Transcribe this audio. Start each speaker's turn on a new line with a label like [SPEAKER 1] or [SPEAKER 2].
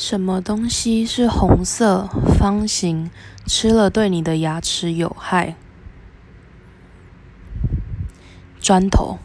[SPEAKER 1] 什么东西是红色方形吃了对你的牙齿有害？砖头。